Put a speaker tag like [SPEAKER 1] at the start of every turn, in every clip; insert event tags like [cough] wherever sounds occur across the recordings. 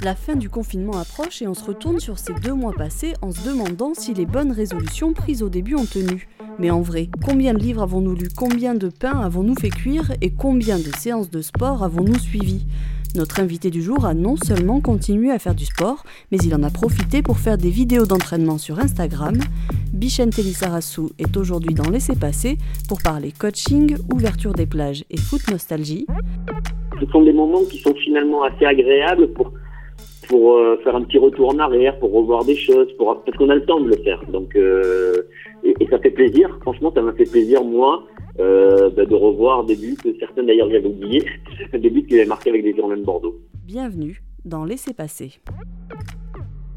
[SPEAKER 1] La fin du confinement approche et on se retourne sur ces deux mois passés en se demandant si les bonnes résolutions prises au début ont tenu. Mais en vrai, combien de livres avons-nous lus, combien de pain avons-nous fait cuire et combien de séances de sport avons-nous suivies? Notre invité du jour a non seulement continué à faire du sport, mais il en a profité pour faire des vidéos d'entraînement sur Instagram. Bichente Lissarassou est aujourd'hui dans Laisser passer pour parler coaching, ouverture des plages et foot nostalgie.
[SPEAKER 2] Ce sont des moments qui sont finalement assez agréables pour pour euh, faire un petit retour en arrière, pour revoir des choses, pour parce qu'on a le temps de le faire. Donc euh, et, ça fait plaisir. Franchement, ça m'a fait plaisir moi euh, bah, de revoir des buts que certains d'ailleurs j'avais oubliés, [laughs] des buts qu'il avait marqués avec des Girondins de Bordeaux.
[SPEAKER 1] Bienvenue dans Laissez passer.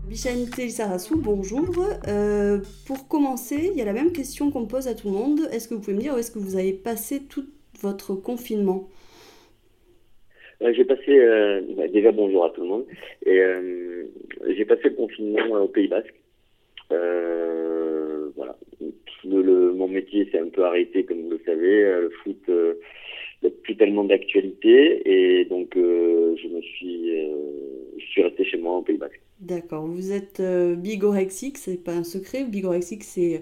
[SPEAKER 1] Bichente Sarassou, bonjour. pour commencer, il y a la même question qu'on pose à tout le monde. Est-ce que vous pouvez me dire où est-ce que vous avez passé tout votre confinement?
[SPEAKER 2] euh, j'ai passé, euh, déjà bonjour à tout le monde, et euh, j'ai passé le confinement au Pays Basque. voilà. Mon métier s'est un peu arrêté, comme vous le savez. Le foot, a plus tellement d'actualité, et donc je me suis, je suis resté chez moi au Pays Basque.
[SPEAKER 1] D'accord. Vous êtes bigorexique, c'est pas un secret. Bigorexique, c'est,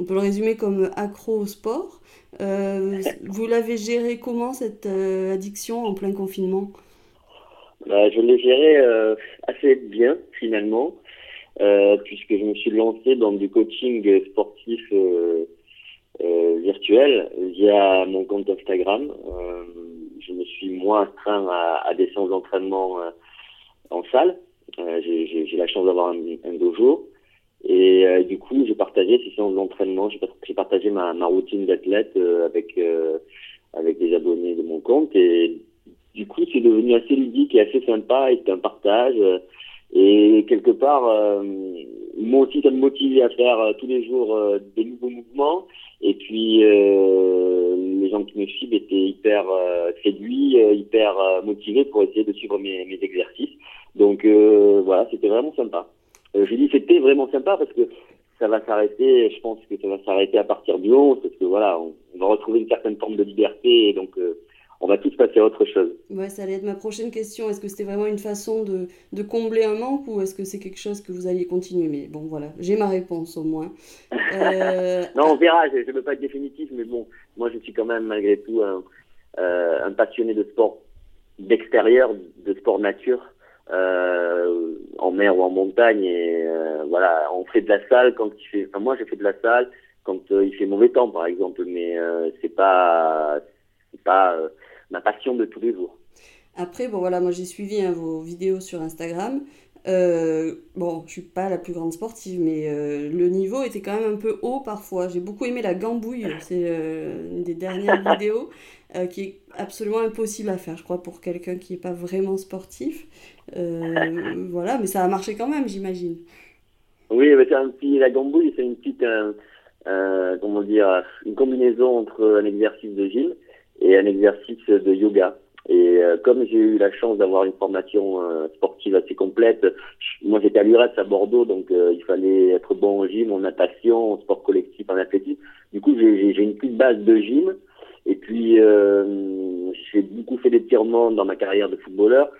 [SPEAKER 1] on peut le résumer comme accro au sport. Euh, vous l'avez géré comment cette euh, addiction en plein confinement?
[SPEAKER 2] Bah, Je l'ai géré euh, assez bien finalement, puisque je me suis lancé dans du coaching sportif virtuel via mon compte Instagram. je me suis moins astreint à, des séances d'entraînement en salle. J'ai la chance d'avoir un, un, dojo. Et euh, du coup, j'ai partagé ces séances d'entraînement, j'ai partagé ma, routine d'athlète euh, avec euh, avec des abonnés de mon compte. Et du coup, c'est devenu assez ludique et assez sympa. Et c'était un partage. et quelque part, moi aussi, ça me motivait à faire tous les jours des nouveaux mouvements. Et puis, les gens qui me suivent étaient hyper séduits, hyper motivés pour essayer de suivre mes exercices. Donc voilà, c'était vraiment sympa. Euh, je dis c'était vraiment sympa parce que ça va s'arrêter, je pense que ça va s'arrêter à partir du 11 parce que voilà, on, va retrouver une certaine forme de liberté et donc euh, on va tous passer à autre chose.
[SPEAKER 1] Ouais, ça allait être ma prochaine question. Est-ce que c'était vraiment une façon de, de combler un manque ou est-ce que c'est quelque chose que vous alliez continuer? Mais bon, voilà, j'ai ma réponse au moins. [laughs]
[SPEAKER 2] Euh... non, on verra, je ne veux pas être définitif, mais bon, moi je suis quand même malgré tout un, euh, un passionné de sport d'extérieur, de sport nature. Euh, en mer ou en montagne et euh, voilà on fait de la salle quand il fait enfin moi j'ai fait de la salle quand euh, il fait mauvais temps par exemple mais c'est pas c'est pas ma passion de tous les jours.
[SPEAKER 1] Après bon voilà moi j'ai suivi hein, vos vidéos sur Instagram euh, bon, je suis pas la plus grande sportive, mais euh, le niveau était quand même un peu haut parfois. J'ai beaucoup aimé la gambouille, c'est euh, une des dernières [laughs] vidéos qui est absolument impossible à faire, je crois, pour quelqu'un qui n'est pas vraiment sportif. [laughs] voilà, mais ça a marché quand même, j'imagine.
[SPEAKER 2] Oui, mais c'est un petit, la gambouille, c'est une petite, comment dire, une combinaison entre un exercice de gym et un exercice de yoga. Et euh, comme j'ai eu la chance d'avoir une formation euh, sportive assez complète, moi j'étais à l'URES à Bordeaux, donc euh, il fallait être bon au gym, en natation, en sport collectif, en athlétisme. Du coup, j'ai une petite base de gym. Et puis, j'ai beaucoup fait d'étirements dans ma carrière de footballeur.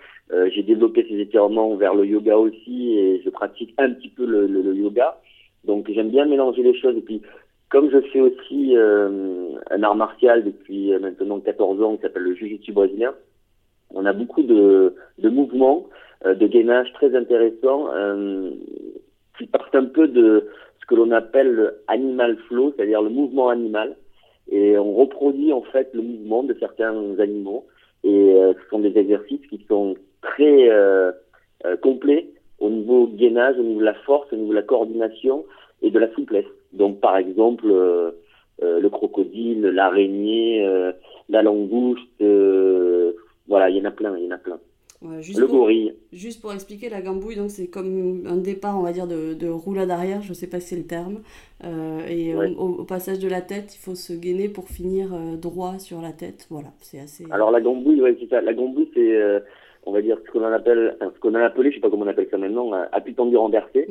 [SPEAKER 2] j'ai développé ces étirements vers le yoga aussi et je pratique un petit peu le, le, le yoga. Donc j'aime bien mélanger les choses. Et puis comme je fais aussi euh, un art martial depuis euh, maintenant 14 ans qui s'appelle le Jiu-Jitsu brésilien, on a beaucoup de, de mouvements, euh, de gainage très intéressants qui partent un peu de ce que l'on appelle le animal flow, c'est-à-dire le mouvement animal. Et on reproduit en fait le mouvement de certains animaux. Et ce sont des exercices qui sont très complets au niveau gainage, au niveau de la force, au niveau de la coordination et de la souplesse. Donc par exemple euh, euh, le crocodile, l'araignée, euh, la langouste, voilà, il y en a plein, il y en a plein. le gorille.
[SPEAKER 1] Juste pour expliquer, la gambouille, donc c'est comme un départ, on va dire, de, de roulade arrière, je ne sais pas si c'est le terme. et au, passage de la tête, il faut se gainer pour finir droit sur la tête. Voilà, c'est assez.
[SPEAKER 2] Alors la gambouille, ouais, c'est ça. La gambouille, c'est, on va dire, ce qu'on appelle, ce qu'on a appelé, je sais pas comment on appelle ça maintenant, appui tendu renversé.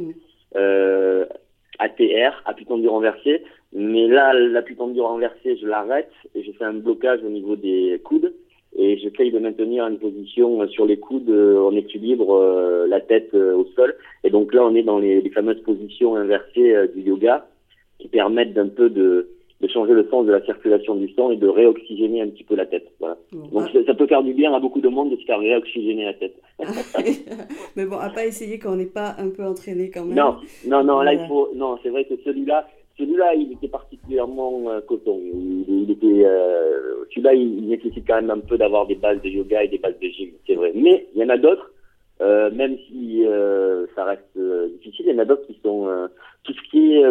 [SPEAKER 2] ATR, appui tendu renversé. Mais là, l'appui tendu renversé, je l'arrête et je fais un blocage au niveau des coudes. et j'essaye de maintenir une position sur les coudes en équilibre, la tête au sol. Et donc là, on est dans les, les fameuses positions inversées du yoga qui permettent d'un peu de, de changer le sens de la circulation du sang et de réoxygéner un petit peu la tête. Voilà. Donc ça, peut faire du bien à beaucoup de monde de se faire réoxygéner la tête. [laughs] [laughs]
[SPEAKER 1] Mais bon, à pas essayer quand on n'est pas un peu entraîné quand même.
[SPEAKER 2] Non, non, non, là il faut. Non, c'est vrai que celui-là, celui-là, il était particulièrement euh, coton. Il, était, euh, celui-là, il, nécessite quand même un peu d'avoir des bases de yoga et des bases de gym, c'est vrai. Mais il y en a d'autres, euh, même si euh, ça reste difficile, il y en a d'autres qui sont tout ce qui est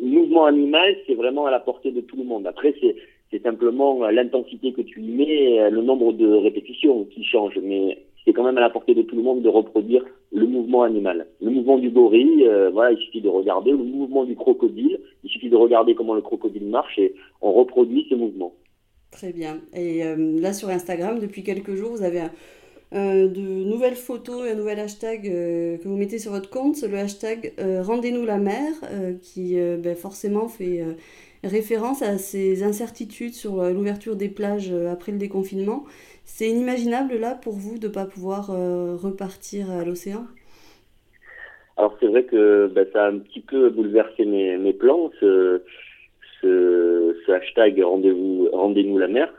[SPEAKER 2] mouvement animal, c'est vraiment à la portée de tout le monde. Après, c'est simplement l'intensité que tu y mets, le nombre de répétitions qui change, mais c'est quand même à la portée de tout le monde de reproduire le mouvement animal. Le mouvement du gorille, euh, voilà, il suffit de regarder. Le mouvement du crocodile, il suffit de regarder comment le crocodile marche et on reproduit ce mouvement.
[SPEAKER 1] Très bien. Et euh, là sur Instagram, depuis quelques jours, vous avez euh, de nouvelles photos et un nouvel hashtag que vous mettez sur votre compte, le hashtag Rendez-nous la mer, qui ben, forcément fait référence à ces incertitudes sur euh, l'ouverture des plages euh, après le déconfinement. C'est inimaginable là pour vous de ne pas pouvoir euh, repartir à l'océan?
[SPEAKER 2] Alors c'est vrai que ben, ça a un petit peu bouleversé mes, plans, ce, hashtag rendez-nous la mer.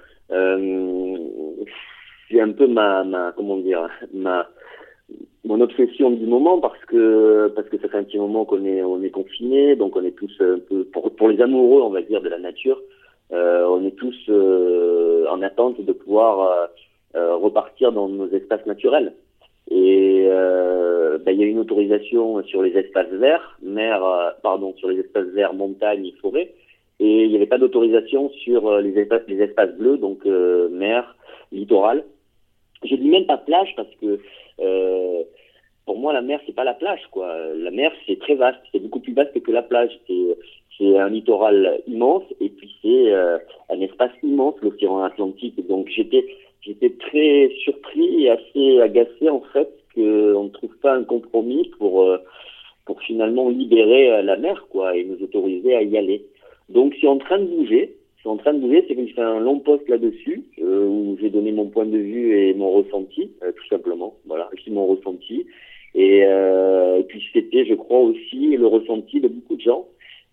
[SPEAKER 2] C'est un peu ma, ma comment dire ma mon obsession du moment parce que parce que ça fait un petit moment qu'on est on est confiné donc on est tous un peu pour pour les amoureux on va dire de la nature euh, on est tous euh, en attente de pouvoir euh, euh repartir dans nos espaces naturels. Et euh, ben, il y a une autorisation sur les espaces verts mer euh, pardon sur les espaces verts montagne forêt. Et il n'y avait pas d'autorisation sur les espaces les espaces bleus donc mer littoral je dis même pas plage parce que euh, pour moi, la mer, c'est pas la plage, quoi. La mer, c'est très vaste, c'est beaucoup plus vaste que la plage. C'est un littoral immense et puis c'est euh, un espace immense, l'océan Atlantique. Donc j'étais j'étais très surpris et assez agacé en fait qu'on ne trouve pas un compromis pour euh, pour finalement libérer la mer, quoi, et nous autoriser à y aller. Donc c'est en train de bouger en train de bouger, c'est que j'ai fait un long post là-dessus euh, où j'ai donné mon point de vue et mon ressenti, euh, tout simplement. Voilà, c'est mon ressenti. Et, euh, et puis c'était, je crois aussi, le ressenti de beaucoup de gens.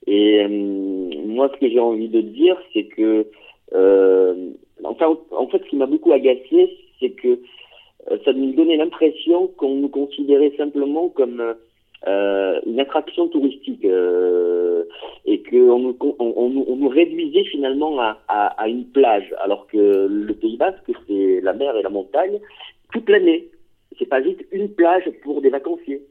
[SPEAKER 2] Et moi, ce que j'ai envie de dire, c'est que, enfin, en fait, ce qui m'a beaucoup agacé, c'est que ça nous donnait l'impression qu'on nous considérait simplement comme une attraction touristique on, nous réduisait finalement à, une plage, alors que le Pays Basque, c'est la mer et la montagne toute l'année. C'est pas juste une plage pour des vacanciers.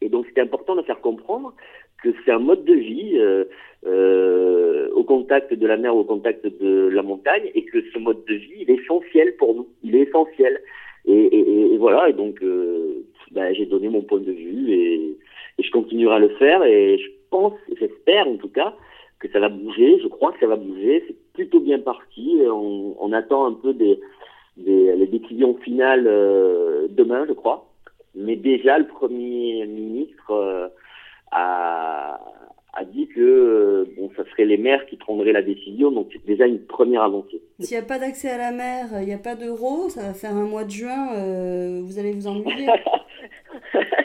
[SPEAKER 2] Et donc c'était important de faire comprendre que c'est un mode de vie euh, euh, au contact de la mer, au contact de la montagne, et que ce mode de vie, il est essentiel pour nous. Il est essentiel. Et voilà, et donc euh, ben, j'ai donné mon point de vue et, et, je continuerai à le faire et je pense, j'espère en tout cas, que ça va bouger. Je crois que ça va bouger. C'est plutôt bien parti. On, on attend un peu des, des les décisions finales euh, demain, je crois. Mais déjà, le Premier ministre euh, a, a dit que euh, bon, ça serait les maires qui prendraient la décision, donc c'est déjà une première avancée.
[SPEAKER 1] S'il n'y a pas d'accès à la mer, il n'y a pas d'euros, ça va faire un mois de juin, euh, vous allez vous ennuyer. [laughs]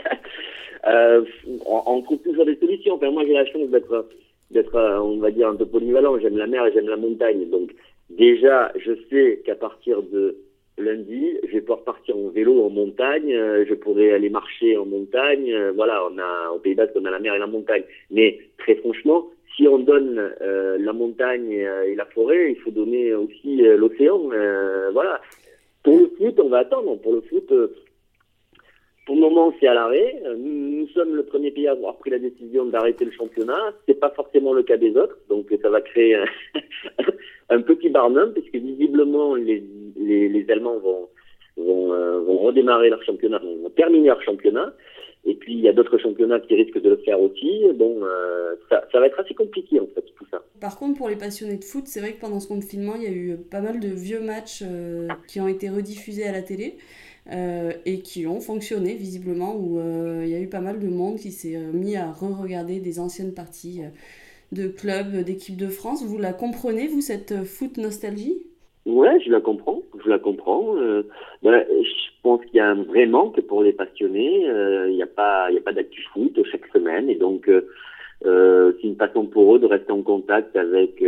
[SPEAKER 2] euh, on, trouve toujours des solutions. Enfin, moi, j'ai la chance d'être, d'être, euh, on va dire, un peu polyvalent. J'aime la mer et j'aime la montagne. Donc, déjà, je sais qu'à partir de lundi, je vais pouvoir partir en vélo en montagne, euh, je pourrais aller marcher en montagne. Euh, voilà, on a au Pays Basque, on a la mer et la montagne. Mais très franchement, si on donne euh, la montagne et la forêt, il faut donner aussi l'océan. voilà. Pour le foot, on va attendre. Pour le foot, pour le moment, c'est à l'arrêt. Nous, nous, sommes le premier pays à avoir pris la décision d'arrêter le championnat. C'est pas forcément le cas des autres, donc ça va créer un, [laughs] petit barnum, puisque visiblement les les, Allemands vont, vont, euh, redémarrer leur championnat, vont terminer leur championnat. Et puis il y a d'autres championnats qui risquent de le faire aussi. Bon, euh, ça, va être assez compliqué en fait tout ça.
[SPEAKER 1] Par contre, pour les passionnés de foot, c'est vrai que pendant ce confinement, il y a eu pas mal de vieux matchs euh, qui ont été rediffusés à la télé. Euh, et qui ont fonctionné visiblement, où euh, il y a eu pas mal de monde qui s'est mis à re-regarder des anciennes parties de clubs, d'équipes de France. Vous la comprenez, vous, cette foot nostalgie?
[SPEAKER 2] Ouais, je la comprends, je la comprends. Euh, ben, je pense qu'il y a un vrai manque pour les passionnés. Euh, il n'y a pas, il pas d'actu foot chaque semaine, et donc euh, euh c'est une façon pour eux de rester en contact avec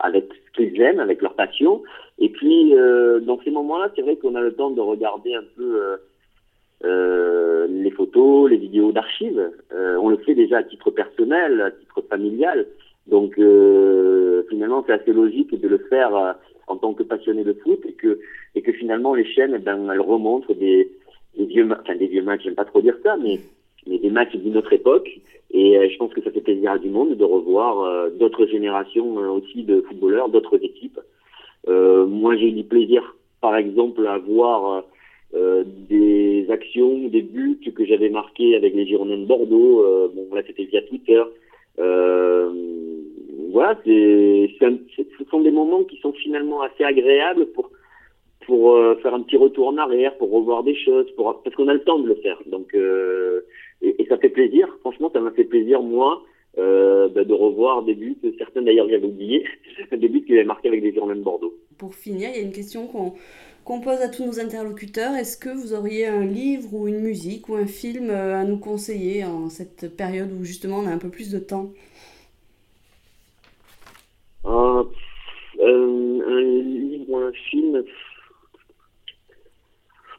[SPEAKER 2] avec ce qu'ils aiment, avec leur passion. Et puis dans ces moments-là, c'est vrai qu'on a le temps de regarder un peu les photos, les vidéos d'archives. on le fait déjà à titre personnel, à titre familial. Donc euh, finalement, c'est assez logique de le faire euh, en tant que passionné de foot et que et que finalement les chaînes, eh ben, elles remontrent des, des vieux, enfin des vieux matchs. J'aime pas trop dire ça, mais mais des matchs d'une autre époque. Et euh, je pense que ça fait plaisir à du monde de revoir d'autres générations aussi de footballeurs, d'autres équipes. Moi, j'ai du plaisir, par exemple, à voir des actions, des buts que j'avais marqués avec les Girondins de Bordeaux. bon, là, c'était via Twitter. Euh, voilà, c'est, ce sont des moments qui sont finalement assez agréables pour pour euh, faire un petit retour en arrière, pour revoir des choses, pour parce qu'on a le temps de le faire. Donc euh, et, ça fait plaisir. Franchement, ça m'a fait plaisir moi euh, bah, de revoir des buts. Certains d'ailleurs j'avais oublié [laughs] des buts qu'il avait marqués avec des Girondins de Bordeaux.
[SPEAKER 1] Pour finir, il y a une question qu'on pose à tous nos interlocuteurs. Est-ce que vous auriez un livre ou une musique ou un film à nous conseiller en cette période où justement on a un peu plus de temps?
[SPEAKER 2] Euh, un livre ou un film.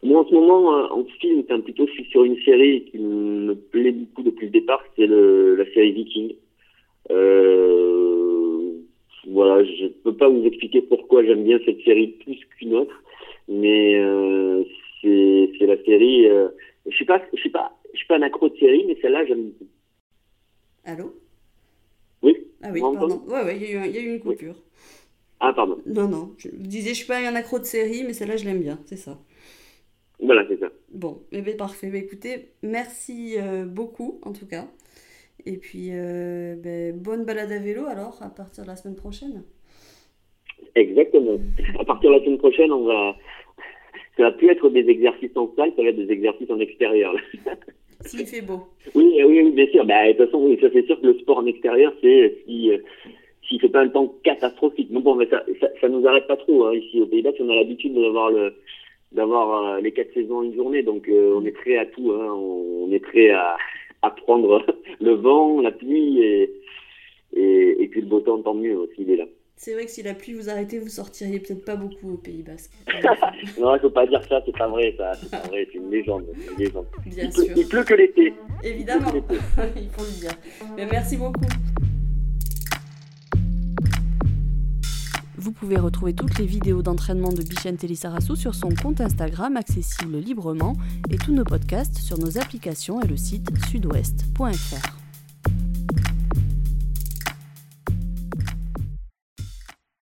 [SPEAKER 2] Moi, en ce moment, en film, c'est un plutôt sur une série qui me plaît beaucoup depuis le départ, c'est la série Viking. Euh, voilà, je peux pas vous expliquer pourquoi j'aime bien cette série plus qu'une autre, mais euh, c'est la série. Euh, je suis pas, je suis pas, je suis pas un accro de série, mais celle-là j'aime beaucoup.
[SPEAKER 1] Allô?
[SPEAKER 2] Ah
[SPEAKER 1] oui, pardon. Ouais, ouais, il y, a eu une coupure.
[SPEAKER 2] Ah, pardon.
[SPEAKER 1] Non, non. Je vous disais, je suis pas un accro de série, mais celle-là, je l'aime bien, c'est ça.
[SPEAKER 2] Voilà, c'est ça.
[SPEAKER 1] Bon, eh bien, parfait. Bah, écoutez, merci euh, beaucoup, en tout cas. Et puis, euh, ben, bonne balade à vélo, alors, à partir de la semaine prochaine.
[SPEAKER 2] Exactement. À partir de la semaine prochaine, on va... [laughs] Ça va plus être des exercices en salle, ça va être des exercices en extérieur. [laughs]
[SPEAKER 1] S'il fait beau.
[SPEAKER 2] Oui, oui, bien sûr. Bah, de toute façon, ça c'est sûr que le sport en extérieur, c'est si euh, s'il fait pas un temps catastrophique. Non, bon, mais ça, ça, ça nous arrête pas trop hein, ici au Pays Basque. On a l'habitude d'avoir le d'avoir euh, les quatre saisons en une journée, donc euh, on est prêt à tout. Hein, on, est prêt à, [laughs] à prendre [laughs] le vent, la pluie et, et, et puis le beau temps, tant mieux s'il est là.
[SPEAKER 1] C'est vrai que si la pluie vous arrêtait, vous sortiriez peut-être pas beaucoup au Pays Basque. [laughs]
[SPEAKER 2] non, il faut pas dire ça, c'est pas vrai, ça. C'est pas vrai, c'est une légende. Une légende.
[SPEAKER 1] Bien
[SPEAKER 2] il,
[SPEAKER 1] sûr.
[SPEAKER 2] Pleut, il pleut que l'été.
[SPEAKER 1] Évidemment, il faut le dire. Mais merci beaucoup. Vous pouvez retrouver toutes les vidéos d'entraînement de Bichente Telissarassou sur son compte Instagram accessible librement et tous nos podcasts sur nos applications et le site sudouest.fr.